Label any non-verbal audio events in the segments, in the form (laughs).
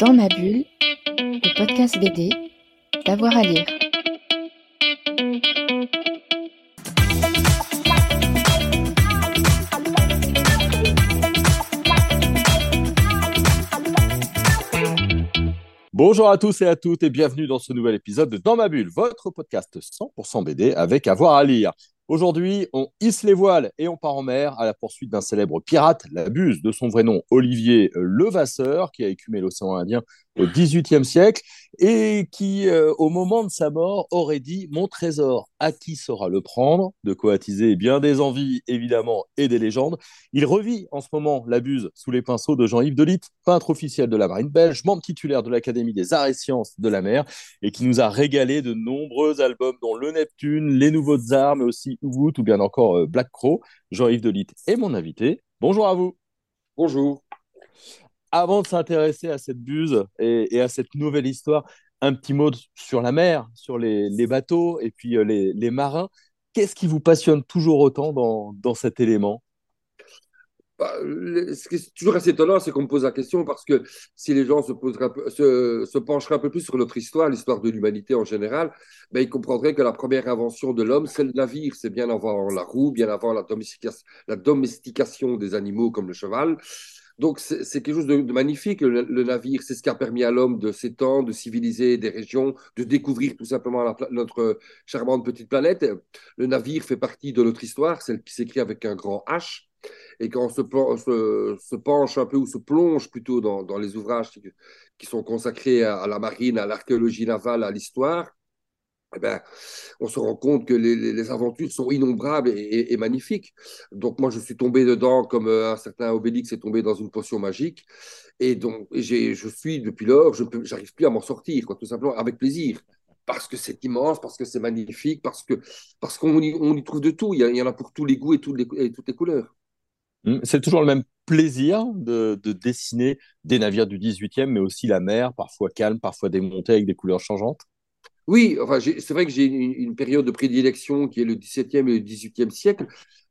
Dans ma bulle, le podcast BD, d'avoir à lire. Bonjour à tous et à toutes et bienvenue dans ce nouvel épisode de Dans ma bulle, votre podcast 100% BD avec avoir à lire. Aujourd'hui, on hisse les voiles et on part en mer à la poursuite d'un célèbre pirate, la buse de son vrai nom Olivier Levasseur, qui a écumé l'océan Indien au XVIIIe siècle et qui, euh, au moment de sa mort, aurait dit Mon trésor, à qui saura le prendre? De quoi attiser bien des envies, évidemment, et des légendes. Il revit en ce moment la buse sous les pinceaux de Jean-Yves Delitte, peintre officiel de la marine belge, membre titulaire de l'Académie des arts et sciences de la mer, et qui nous a régalé de nombreux albums, dont Le Neptune, Les Nouveaux Tsars, mais aussi Ubud ou bien encore euh, Black Crow. Jean-Yves Delitte est mon invité. Bonjour à vous. Bonjour avant de s'intéresser à cette buse et, à cette nouvelle histoire, un petit mot sur la mer, sur les, bateaux et puis euh, les, marins. Qu'est-ce qui vous passionne toujours autant dans, cet élément? Bah, ce qui est toujours assez étonnant, c'est qu'on me pose la question parce que si les gens se, pencheraient un peu plus sur notre histoire, l'histoire de l'humanité en général, ben, ils comprendraient que la première invention de l'homme, c'est le navire. C'est bien avant la roue, bien avant la domestication des animaux comme le cheval. Donc, c'est quelque chose de, magnifique, le, navire. C'est ce qui a permis à l'homme de s'étendre, de civiliser des régions, de découvrir tout simplement notre charmante petite planète. Le navire fait partie de notre histoire, celle qui s'écrit avec un grand H. Et quand on se, penche un peu, ou se plonge plutôt dans, les ouvrages qui, sont consacrés à la marine, à l'archéologie navale, à l'histoire, eh ben, on se rend compte que les, aventures sont innombrables et, magnifiques. Donc moi, je suis tombé dedans comme euh, un certain Obélix est tombé dans une potion magique. Et donc, je suis depuis lors, je n'arrive plus à m'en sortir, tout simplement, avec plaisir. Parce que c'est immense, parce que c'est magnifique, parce que parce qu'on y, y trouve de tout. Il y, en a pour tous les goûts et toutes les, couleurs. Mmh, c'est toujours le même plaisir de, de, dessiner des navires du 18e, mais aussi la mer, parfois calme, parfois démontée avec des couleurs changeantes. Oui, enfin, c'est vrai que j'ai une, période de prédilection qui est le XVIIe et le XVIIIe siècle,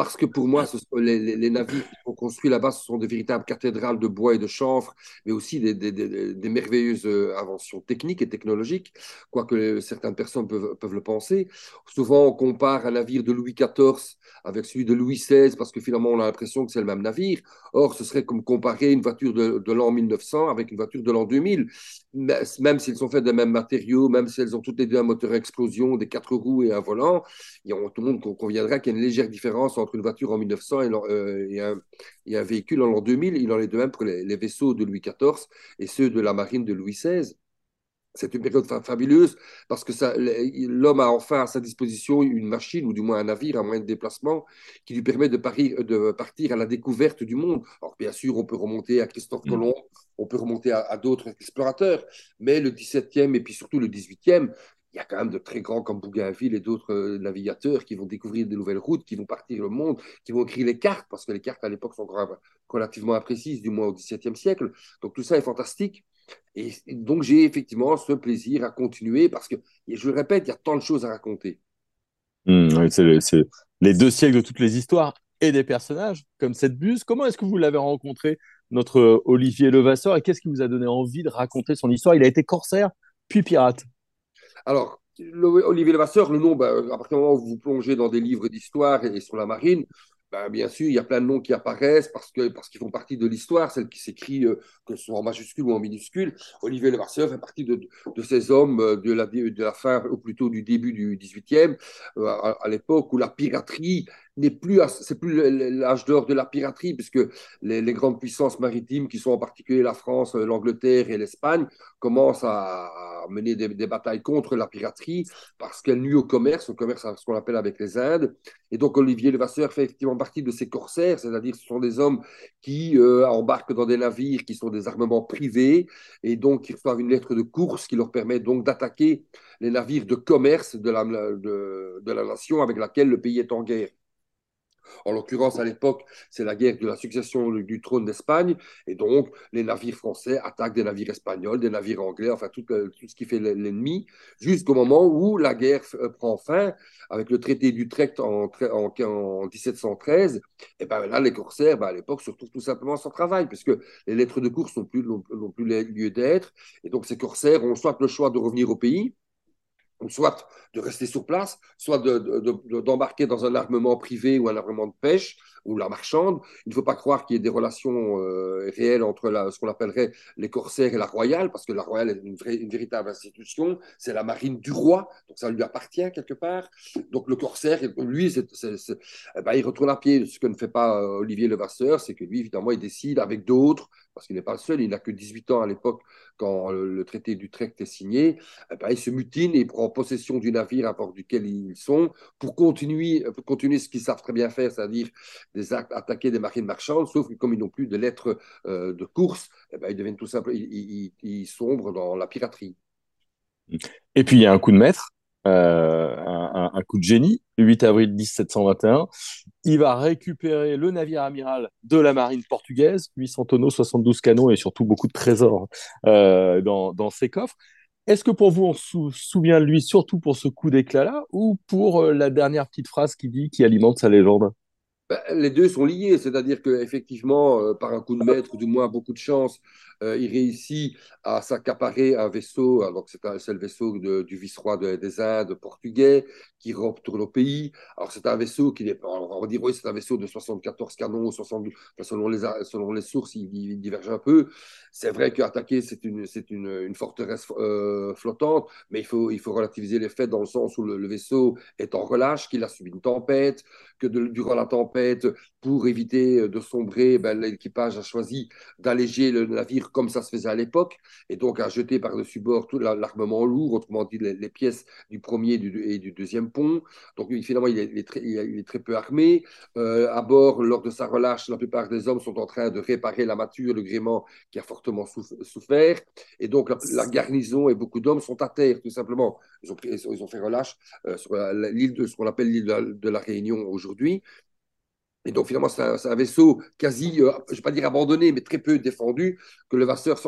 parce que pour moi, les, navires qui sont construits là-bas, ce sont des véritables cathédrales de bois et de chanvre, mais aussi des, merveilleuses euh, inventions techniques et technologiques, quoique certaines personnes peuvent, peuvent, le penser. Souvent, on compare un navire de Louis XIV avec celui de Louis XVI, parce que finalement, on a l'impression que c'est le même navire. Or, ce serait comme comparer une voiture de, l'an 1900 avec une voiture de l'an 2000, même s'ils sont faits des mêmes matériaux, même si elles ont toutes les deux un moteur à explosion, des quatre roues et un volant, tout le monde conviendra qu'il y a une légère différence entre une voiture en 1900 euh, et, un, véhicule en l'an 2000. Il en est de même pour les, vaisseaux de Louis XIV et ceux de la marine de Louis XVI. C'est une période fabuleuse parce que l'homme a enfin à sa disposition une machine ou du moins un navire, un moyen de déplacement qui lui permet de, de partir à la découverte du monde. Alors bien sûr, on peut remonter à Christophe mmh. Colomb, on peut remonter à, à d'autres explorateurs, mais le 17e et puis surtout le 18e, il y a quand même de très grands comme Bougainville et d'autres euh, navigateurs qui vont découvrir de nouvelles routes, qui vont partir le monde, qui vont écrire les cartes, parce que les cartes à l'époque sont relativement imprécises, du moins au XVIIe siècle. Donc tout ça est fantastique. Et donc j'ai effectivement ce plaisir à continuer, parce que, je le répète, il y a tant de choses à raconter. Mmh, c'est les deux siècles de toutes les histoires et des personnages, comme cette buse. Comment est-ce que vous l'avez rencontré, notre euh, Olivier Levasseur, et qu'est-ce qui vous a donné envie de raconter son histoire? Il a été corsaire, puis pirate. Alors, Olivier Levasseur, le nom, ben, à partir du moment où vous plongez dans des livres d'histoire et, sur la marine, ben, bien sûr, il y a plein de noms qui apparaissent parce qu'ils parce qu'ils font partie de l'histoire, celle qui s'écrit, euh, que ce soit en majuscule ou en minuscule. Olivier Levasseur fait partie de, de ces hommes euh, de la, de la fin, ou plutôt du début du 18e, euh, à l'époque où la piraterie n'est plus, c'est plus l'âge d'or de la piraterie, puisque les, grandes puissances maritimes, qui sont en particulier la France, l'Angleterre et l'Espagne, commencent à, mener des, batailles contre la piraterie parce qu'elle nuit au commerce, au commerce, ce qu'on appelle avec les Indes. Et donc Olivier Levasseur fait effectivement partie de ces corsaires, c'est-à-dire ce sont des hommes qui euh, embarquent dans des navires qui sont des armements privés et donc qui reçoivent une lettre de course qui leur permet donc d'attaquer les navires de commerce de la, de la nation avec laquelle le pays est en guerre. En l'occurrence, à l'époque, c'est la guerre de la succession du trône d'Espagne, et donc les navires français attaquent des navires espagnols, des navires anglais, enfin tout, euh, ce qui fait l'ennemi, jusqu'au moment où la guerre euh, prend fin avec le traité d'Utrecht en, en, en, 1713. Et ben là, les corsaires, ben à l'époque, se retrouvent tout simplement sans travail, puisque les lettres de course n'ont plus, plus lieu d'être, et donc ces corsaires ont soit le choix de revenir au pays, soit de rester sur place, soit d'embarquer de, de, dans un armement privé ou un armement de pêche, ou la marchande. Il ne faut pas croire qu'il y ait des relations euh, réelles entre ce qu'on appellerait les corsaires et la royale, parce que la royale est une, véritable institution, c'est la marine du roi, donc ça lui appartient quelque part. Donc le corsaire, lui, eh ben, il retourne à pied. Ce que ne fait pas euh, Olivier Levasseur, c'est que lui, évidemment, il décide avec d'autres, parce qu'il n'est pas le seul, il n'a que 18 ans à l'époque quand le, traité d'Utrecht est signé, eh ben, il se mutine et il prend possession du navire à bord duquel ils sont pour continuer, pour continuer ce qu'ils savent très bien faire, c'est-à-dire des actes, attaquer des marines marchandes, sauf que comme ils n'ont plus de lettres euh, de course, eh ben, ils deviennent tout simplement, ils, sombrent dans la piraterie. Et puis il y a un coup de maître, euh, un, coup de génie, le 8 avril 1721. Il va récupérer le navire amiral de la marine portugaise, 800 tonneaux, 72 canons et surtout beaucoup de trésors euh, dans, dans, ses coffres. Est-ce que pour vous, on se souvient de lui surtout pour ce coup d'éclat-là ou pour la dernière petite phrase qui dit, qui alimente sa légende? Ben, les deux sont liés, c'est-à-dire qu'effectivement, euh, par un coup de maître, ou du moins beaucoup de chance, euh, il réussit à s'accaparer un vaisseau, donc c'est le vaisseau du vice-roi des Indes portugais qui retourne au pays. Alors c'est un vaisseau qui est, on va c'est un vaisseau de 74 canons, 72, selon, les, sources, il, diverge un peu. C'est vrai qu'attaquer, c'est une, c'est une, une forteresse euh, flottante, mais il faut, il faut relativiser les faits dans le sens où le, vaisseau est en relâche, qu'il a subi une tempête, que durant la tempête, pour éviter de sombrer, ben, l'équipage a choisi d'alléger le navire comme ça se faisait à l'époque, et donc a jeté par-dessus bord tout l'armement lourd, autrement dit les, pièces du premier et du deuxième pont. Donc finalement, il est, très, peu armé. Euh, à bord, lors de sa relâche, la plupart des hommes sont en train de réparer la mature, le gréement qui a fortement souffert. Et donc la, garnison et beaucoup d'hommes sont à terre, tout simplement. Ils ont, ils ont fait relâche euh, sur l'île de ce qu'on appelle l'île de, la Réunion aujourd'hui. Et donc, finalement, c'est un, vaisseau quasi, euh, je ne vais pas dire abandonné, mais très peu défendu, que le vasseur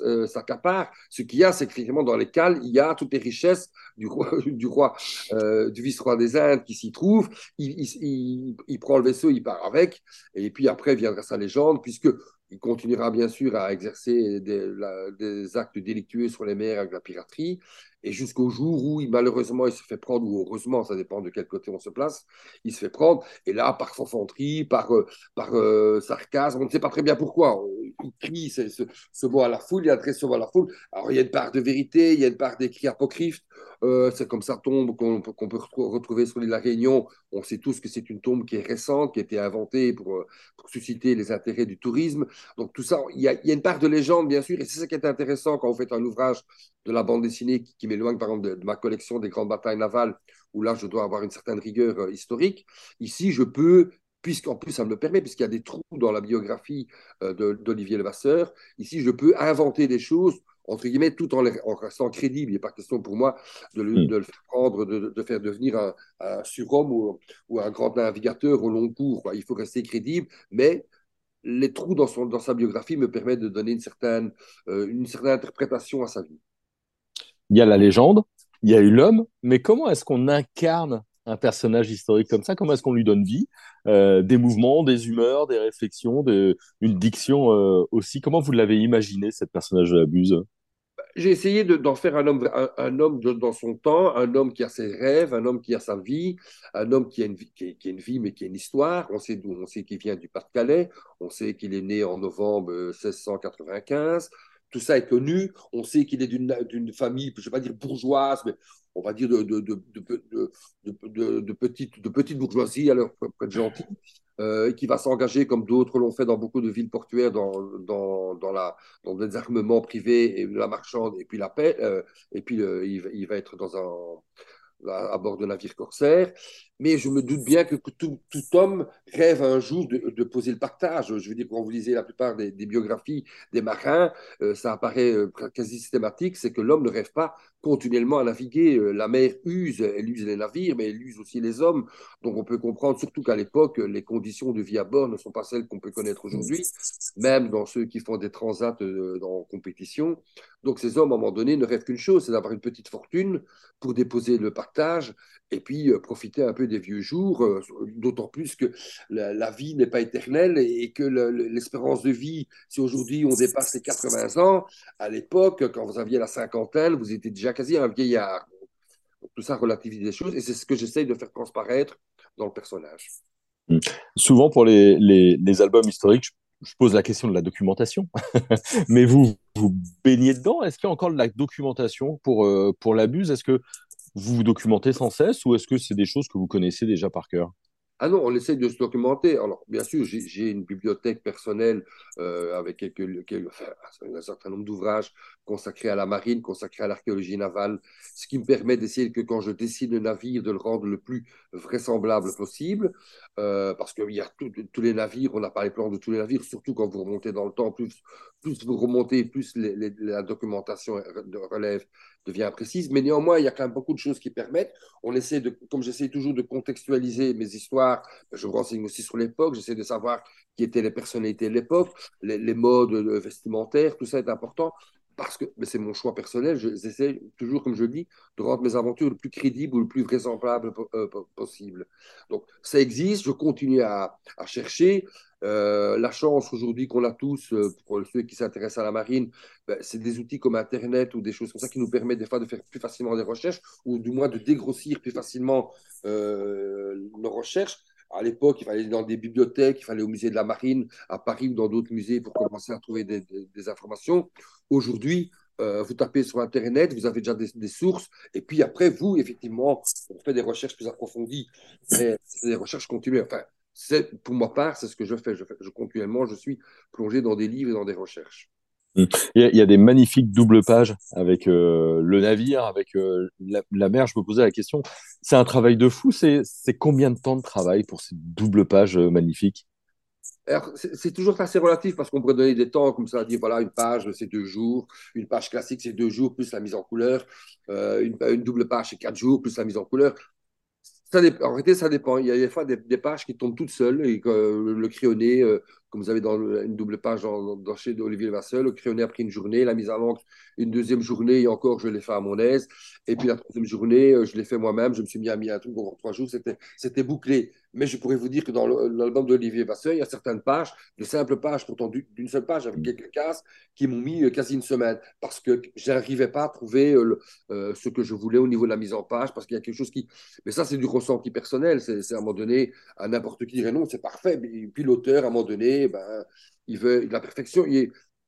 euh, s'accapare. Ce qu'il y a, c'est que finalement, dans les cales, il y a toutes les richesses du roi, (laughs) euh, du vice-roi des Indes qui s'y trouve. Il, prend le vaisseau, il part avec. Et puis après viendra sa légende, puisque il continuera bien sûr à exercer des, actes délictueux sur les mers avec la piraterie, et jusqu'au jour où, malheureusement, il se fait prendre, ou heureusement, ça dépend de quel côté on se place, il se fait prendre, et là, par fanfanterie, par, euh, euh, sarcasme, on ne sait pas très bien pourquoi, il crie ce, ce, mot à la foule, il adresse ce mot à la foule. Alors, il y a une part de vérité, il y a une part d'écrit apocryphe, euh, c'est comme ça tombe qu'on peut retrouver sur l'île de la Réunion. On sait tous que c'est une tombe qui est récente, qui a été inventée pour, euh, susciter les intérêts du tourisme. Donc tout ça, il y, a, une part de légende, bien sûr, et c'est ça qui est intéressant quand on fait un ouvrage de la bande dessinée qui, m'éloigne, par exemple, de, ma collection des grandes batailles navales, où là, je dois avoir une certaine rigueur euh, historique. Ici, je peux puisqu'en plus ça me le permet, puisqu'il y a des trous dans la biographie d'Olivier Levasseur, ici je peux inventer des choses entre guillemets, tout en, restant crédible. Il n'est pas question pour moi de le, hmm. faire prendre, de, faire devenir un, surhomme ou, un grand navigateur au long cours. Il faut rester crédible, mais les trous dans, son, dans sa biographie me permettent de donner une certaine, euh, une certaine interprétation à sa vie. Il y a la légende, il y a eu l'homme, mais comment est-ce qu'on incarne un personnage historique comme ça Comment est-ce qu'on lui donne vie euh, Des mouvements, des humeurs, des réflexions, une diction euh, aussi. Comment vous l'avez imaginé, cette personnage de la Buse J'ai essayé d'en faire un homme, un, homme dans son temps, un homme qui a ses rêves, un homme qui a sa vie, un homme qui a une vie, qui, une vie mais qui a une histoire. On sait d'où, on sait qu'il vient du Pas-de-Calais, on sait qu'il est né en novembre 1695 euh, tout ça est connu. On sait qu'il est d'une famille, je ne vais pas dire bourgeoise, mais on va dire de, de, de, de petite, de bourgeoisie, alors pour être gentil, euh, qui va s'engager, comme d'autres l'ont fait dans beaucoup de villes portuaires, dans, dans, dans, la, dans des armements privés, et la marchande, et puis la paix, euh, et puis il, va être dans un, à, bord de navires corsaires. Mais je me doute bien que, tout, homme rêve un jour de, poser le partage. Je veux dire, quand vous lisez la plupart des, biographies des marins, euh, ça apparaît euh, quasi systématique, c'est que l'homme ne rêve pas continuellement à naviguer. Euh, la mer use, elle use les navires, mais elle use aussi les hommes. Donc on peut comprendre surtout qu'à l'époque, les conditions de vie à bord ne sont pas celles qu'on peut connaître aujourd'hui, même dans ceux qui font des transats en compétition. Donc ces hommes, à un moment donné, ne rêvent qu'une chose, c'est d'avoir une petite fortune pour déposer le partage et puis profiter un peu des vieux jours, euh, d'autant plus que la, vie n'est pas éternelle et que l'espérance de vie, si aujourd'hui on dépasse les 80 ans, à l'époque, quand vous aviez la cinquantaine, vous étiez déjà quasi un vieillard. Tout ça relativise les choses et c'est ce que j'essaye de faire transparaître dans le personnage. Mmh. Souvent, pour les, les, albums historiques, je, pose la question de la documentation. (laughs) Mais vous, vous baignez dedans? Est-ce qu'il y a encore de la documentation pour, euh, pour l'abuse Est-ce que vous vous documentez sans cesse ou est-ce que c'est des choses que vous connaissez déjà par cœur? Ah non, on essaie de se documenter. Alors, bien sûr, j'ai une bibliothèque personnelle euh, avec un certain nombre d'ouvrages consacrés à la marine, consacrés à l'archéologie navale, ce qui me permet d'essayer que quand je dessine le navire, de le rendre le plus vraisemblable possible, euh, parce qu'il y a tous les navires, on n'a pas les plans de tous les navires, surtout quand vous remontez dans le temps, plus, vous remontez, plus la documentation relève devient précise. Mais néanmoins, il y a quand même beaucoup de choses qui permettent. On essaie de, comme j'essaie toujours de contextualiser mes histoires, je me renseigne aussi sur l'époque, j'essaie de savoir qui étaient les personnalités de l'époque, les, modes vestimentaires, tout ça est important parce que c'est mon choix personnel, j'essaie toujours, comme je dis, de rendre mes aventures le plus crédibles ou le plus vraisemblables euh, possible. Donc, ça existe, je continue à, chercher. Euh, la chance aujourd'hui qu'on a tous, euh, pour ceux qui s'intéressent à la marine, ben, c'est des outils comme Internet ou des choses comme ça qui nous permettent des fois de faire plus facilement des recherches ou du moins de dégrossir plus facilement nos recherches. À l'époque, il fallait aller dans des bibliothèques, il fallait au musée de la marine à Paris ou dans d'autres musées pour commencer à trouver des, informations. Aujourd'hui, euh, vous tapez sur Internet, vous avez déjà des, sources, et puis après, vous, effectivement, on fait des recherches plus approfondies, mais c'est des recherches continuelles. Enfin, pour ma part, c'est ce que je fais. Je, fais. je continuellement, je suis plongé dans des livres et dans des recherches. Il y, a, des magnifiques doubles pages avec euh, le navire, avec euh, la, mer. Je me posais la question, c'est un travail de fou. C'est combien de temps de travail pour ces doubles pages euh, magnifiques? C'est toujours assez relatif parce qu'on pourrait donner des temps comme ça, dire voilà, une page c'est deux jours, une page classique c'est deux jours plus la mise en couleur, une, une, double page c'est quatre jours plus la mise en couleur. En réalité, ça dépend. Il y a des fois des, pages qui tombent toutes seules et que le crayonné, comme vous avez dans une double page dans, dans chez Olivier Levasseur, le crayonné a pris une journée, la mise à l'encre une deuxième journée et encore je l'ai fait à mon aise. Et puis la troisième journée, euh, je l'ai fait moi-même, je me suis mis à mis un truc pour trois jours, c'était bouclé. Mais je pourrais vous dire que dans l'album d'Olivier Vasseur, il y a certaines pages, de simples pages, pourtant d'une seule page avec quelques cases, qui m'ont mis euh, quasi une semaine parce que je n'arrivais pas à trouver euh, ce que je voulais au niveau de la mise en page, parce qu'il y a quelque chose qui. Mais ça, c'est du ressenti personnel. C'est à un moment donné, à n'importe qui dirait non, c'est parfait. Et puis l'auteur, à un moment donné, ben, il veut la perfection.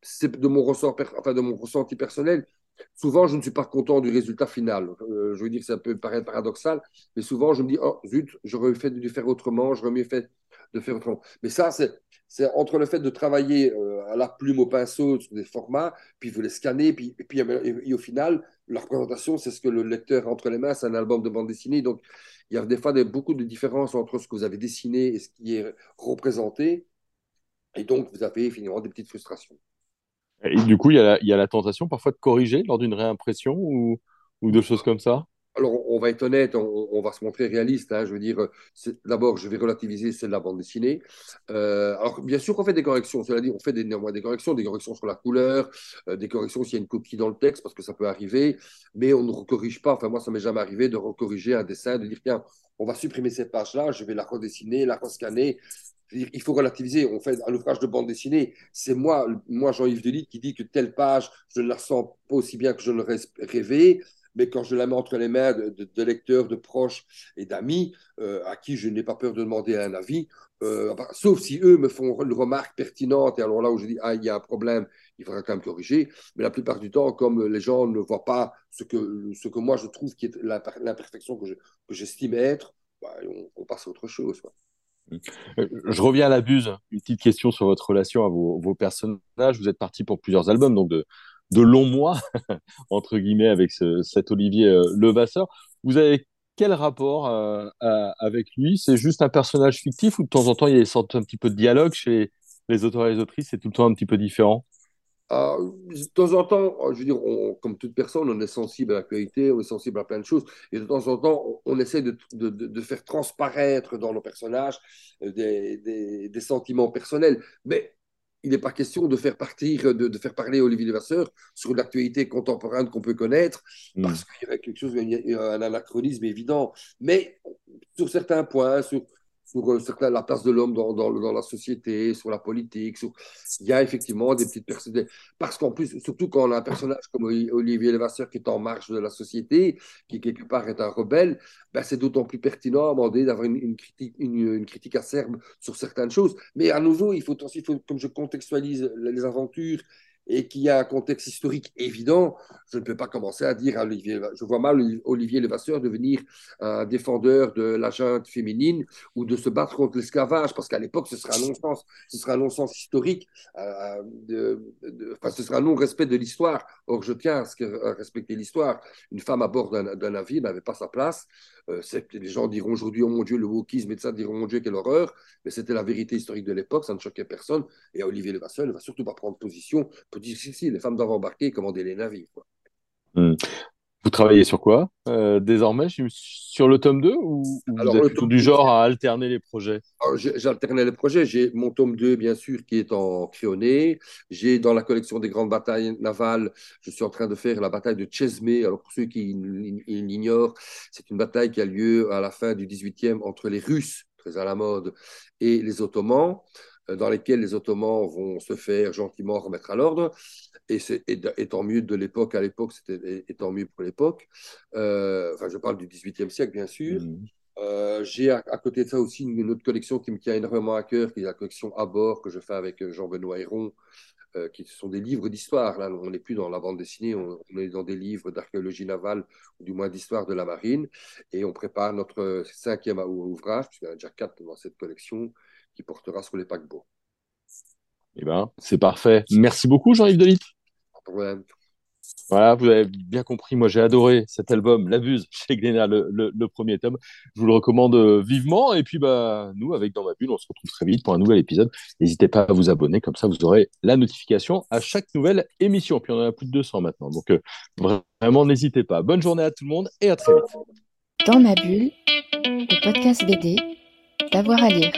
C'est de mon ressort, enfin de mon ressenti personnel. Souvent, je ne suis pas content du résultat final. Euh, je veux dire ça peut paraître paradoxal, mais souvent, je me dis, oh zut, j'aurais fait de faire autrement, j'aurais mieux fait de faire autrement. Mais ça, c'est entre le fait de travailler euh, à la plume au pinceau sur des formats, puis vous les scanner, puis, et puis au final, la représentation, c'est ce que le lecteur a entre les mains, c'est un album de bande dessinée. Donc, il y a des fois beaucoup de différences entre ce que vous avez dessiné et ce qui est représenté. Et donc, vous avez finalement des petites frustrations. Et du coup, il y, a la, tentation parfois de corriger lors d'une réimpression ou, ou de choses comme ça? Alors, on va être honnête, on, va se montrer réaliste. Hein, je veux dire, d'abord, je vais relativiser celle de la bande dessinée. Euh, alors, bien sûr qu'on fait des corrections. Cela dit, on fait des, néanmoins des corrections, des corrections sur la couleur, euh, des corrections s'il y a une copie dans le texte, parce que ça peut arriver. Mais on ne recorrige pas. Enfin, moi, ça m'est jamais arrivé de recorriger un dessin, de dire, tiens, on va supprimer cette page-là, je vais la redessiner, la rescanner il faut relativiser. On fait un ouvrage de bande dessinée. C'est moi, moi Jean-Yves Delit, qui dit que telle page, je ne la sens pas aussi bien que je l'aurais rêvé. Mais quand je la mets entre les mains de, lecteurs, de proches et d'amis, euh, à qui je n'ai pas peur de demander un avis, euh, sauf si eux me font une remarque pertinente, et alors là où je dis, ah, il y a un problème, il faudra quand même corriger. Mais la plupart du temps, comme les gens ne voient pas ce que, ce que moi je trouve qui est l'imperfection que j'estime être, bah, on, passe à autre chose. Je reviens à la buse. Une petite question sur votre relation à vos, personnages. Vous êtes parti pour plusieurs albums, donc de, de longs mois, (laughs) entre guillemets, avec cet Olivier euh, Levasseur. Vous avez quel rapport euh, avec lui? C'est juste un personnage fictif ou de temps en temps il y a sorte un petit peu de dialogue chez les auteurs et les autrices? C'est tout le temps un petit peu différent? Ah, de temps en temps, je veux dire, comme toute personne, on est sensible à l'actualité, on est sensible à plein de choses, et de temps en temps, on, essaie de, de, de, faire transparaître dans nos personnages euh, des, des, des sentiments personnels. Mais il n'est pas question de faire partir, de, de faire parler Olivier Levasseur sur l'actualité contemporaine qu'on peut connaître, hmm. parce qu'il y a quelque chose, un anachronisme évident. Mais sur certains points, sur, sur euh, la place de l'homme dans, dans, la société, sur la politique. Sur... Il y a effectivement des petites personnes. Parce qu'en plus, surtout quand on a un personnage comme Olivier Levasseur qui est en marge de la société, qui quelque part est un rebelle, ben c'est d'autant plus pertinent à demander d'avoir une, une, critique, une, une, critique acerbe sur certaines choses. Mais à nouveau, il faut aussi, il faut, comme je contextualise les aventures et qu'il y a un contexte historique évident, je ne peux pas commencer à dire à Olivier, je vois mal Olivier Levasseur devenir un défendeur de la junte féminine ou de se battre contre l'esclavage, parce qu'à l'époque, ce sera un non-sens, ce sera non-sens historique, euh, enfin, ce sera un non-respect de l'histoire. Or, je tiens à, à respecter l'histoire. Une femme à bord d'un navire n'avait pas sa place. Euh, les gens diront aujourd'hui, oh mon Dieu, le wokisme et ça, diront, oh mon Dieu, quelle horreur. Mais c'était la vérité historique de l'époque, ça ne choquait personne. Et Olivier Levasseur ne va surtout pas prendre position pour dire si, les femmes doivent embarquer et commander les navires. Hmm. Vous travaillez sur quoi euh, désormais Sur le tome 2 ou, vous êtes du genre à alterner les projets? J'alternais les projets. J'ai mon tome 2, bien sûr, qui est en crayonné. J'ai dans la collection des grandes batailles navales, je suis en train de faire la bataille de Chesmé. Alors, pour ceux qui l'ignorent, c'est une bataille qui a lieu à la fin du 18e entre les Russes, très à la mode, et les Ottomans. Euh, dans lesquels les Ottomans vont se faire gentiment remettre à l'ordre. Et, c'est, étant mieux de l'époque à l'époque, c'était étant mieux pour l'époque. Euh, enfin, je parle du XVIIIe siècle, bien sûr. Mmh. Euh, j'ai à, côté de ça aussi une, autre collection qui me tient énormément à cœur, qui est la collection à bord que je fais avec Jean-Benoît Héron, qui sont des livres d'histoire. Là, on n'est plus dans la bande dessinée, on, on, est dans des livres d'archéologie navale, ou du moins d'histoire de la marine. Et on prépare notre cinquième ouvrage, puisqu'il y en a déjà quatre dans cette collection, qui portera sur les paquebots. Eh ben, c'est parfait. Merci beaucoup, Jean-Yves Delitre. Pas de problème. Voilà, vous avez bien compris. Moi, j'ai adoré cet album, L'Abuse, (laughs) chez Glénat, le, le, premier tome. Je vous le recommande euh, vivement. Et puis, bah, nous, avec Dans ma bulle, on se retrouve très vite pour un nouvel épisode. N'hésitez pas à vous abonner, comme ça, vous aurez la notification à chaque nouvelle émission. Puis, on en a plus de 200 maintenant. Donc, euh, vraiment, n'hésitez pas. Bonne journée à tout le monde et à très vite. Dans ma bulle, le podcast BD, d'avoir à lire.